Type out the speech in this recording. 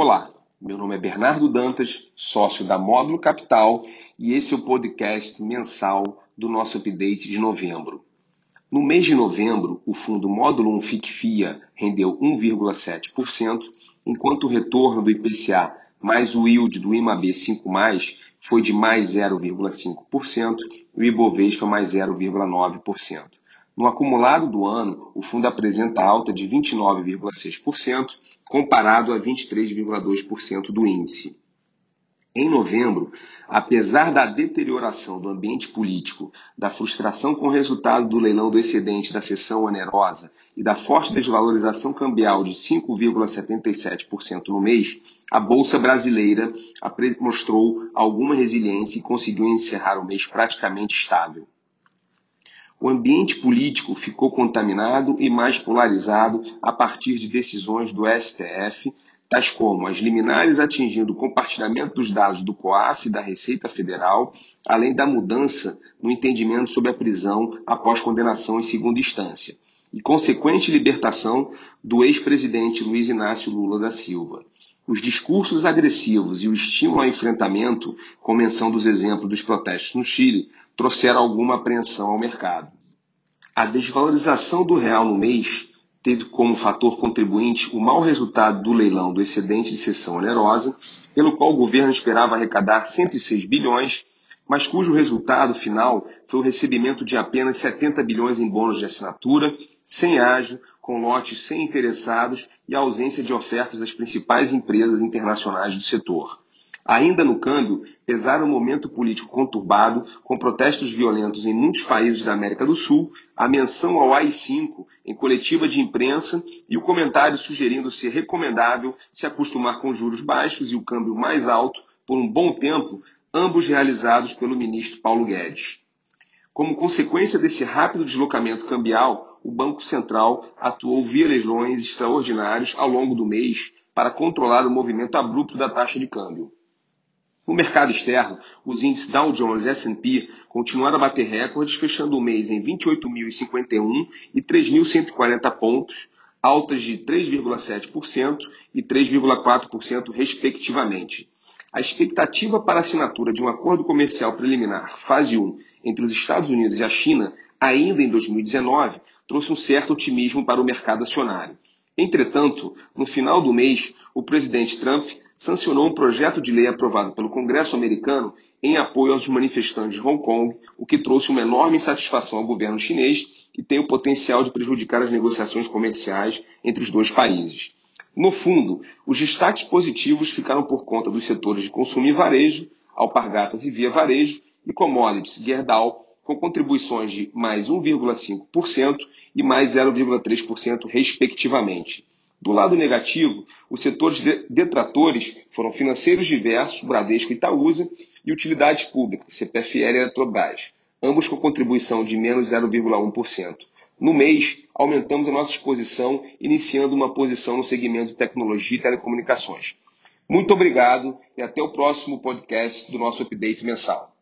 Olá, meu nome é Bernardo Dantas, sócio da Módulo Capital, e esse é o podcast mensal do nosso update de novembro. No mês de novembro, o fundo Módulo 1 FICFIA rendeu 1,7%, enquanto o retorno do IPCA mais o yield do IMAB 5+, foi de mais 0,5% e o Ibovespa mais 0,9%. No acumulado do ano, o fundo apresenta alta de 29,6%, comparado a 23,2% do índice. Em novembro, apesar da deterioração do ambiente político, da frustração com o resultado do leilão do excedente da sessão onerosa e da forte desvalorização cambial de 5,77% no mês, a Bolsa Brasileira mostrou alguma resiliência e conseguiu encerrar o mês praticamente estável o ambiente político ficou contaminado e mais polarizado a partir de decisões do STF, tais como as liminares atingindo o compartilhamento dos dados do COAF e da Receita Federal, além da mudança no entendimento sobre a prisão após condenação em segunda instância, e consequente libertação do ex-presidente Luiz Inácio Lula da Silva. Os discursos agressivos e o estímulo ao enfrentamento, com menção dos exemplos dos protestos no Chile, trouxeram alguma apreensão ao mercado. A desvalorização do real no mês teve como fator contribuinte o mau resultado do leilão do excedente de sessão onerosa, pelo qual o governo esperava arrecadar 106 bilhões, mas cujo resultado final foi o recebimento de apenas 70 bilhões em bônus de assinatura, sem ágio, com lotes sem interessados e ausência de ofertas das principais empresas internacionais do setor. Ainda no câmbio, pesaram o momento político conturbado, com protestos violentos em muitos países da América do Sul, a menção ao AI-5 em coletiva de imprensa e o comentário sugerindo ser recomendável se acostumar com juros baixos e o câmbio mais alto por um bom tempo, ambos realizados pelo ministro Paulo Guedes. Como consequência desse rápido deslocamento cambial, o Banco Central atuou via leilões extraordinários ao longo do mês para controlar o movimento abrupto da taxa de câmbio. No mercado externo, os índices Dow Jones e S&P continuaram a bater recordes, fechando o mês em 28.051 e 3.140 pontos, altas de 3,7% e 3,4% respectivamente. A expectativa para a assinatura de um acordo comercial preliminar, fase 1, entre os Estados Unidos e a China, ainda em 2019, trouxe um certo otimismo para o mercado acionário. Entretanto, no final do mês, o presidente Trump sancionou um projeto de lei aprovado pelo Congresso americano em apoio aos manifestantes de Hong Kong, o que trouxe uma enorme insatisfação ao governo chinês e tem o potencial de prejudicar as negociações comerciais entre os dois países. No fundo, os destaques positivos ficaram por conta dos setores de consumo e varejo, Alpargatas e Via Varejo, e Commodities, Gerdau, com contribuições de mais 1,5% e mais 0,3%, respectivamente. Do lado negativo, os setores detratores foram financeiros diversos, Bradesco e Itaúsa, e utilidades públicas, CPFL e Eletrobras, ambos com contribuição de menos 0,1%. No mês, aumentamos a nossa exposição, iniciando uma posição no segmento de tecnologia e telecomunicações. Muito obrigado e até o próximo podcast do nosso update mensal.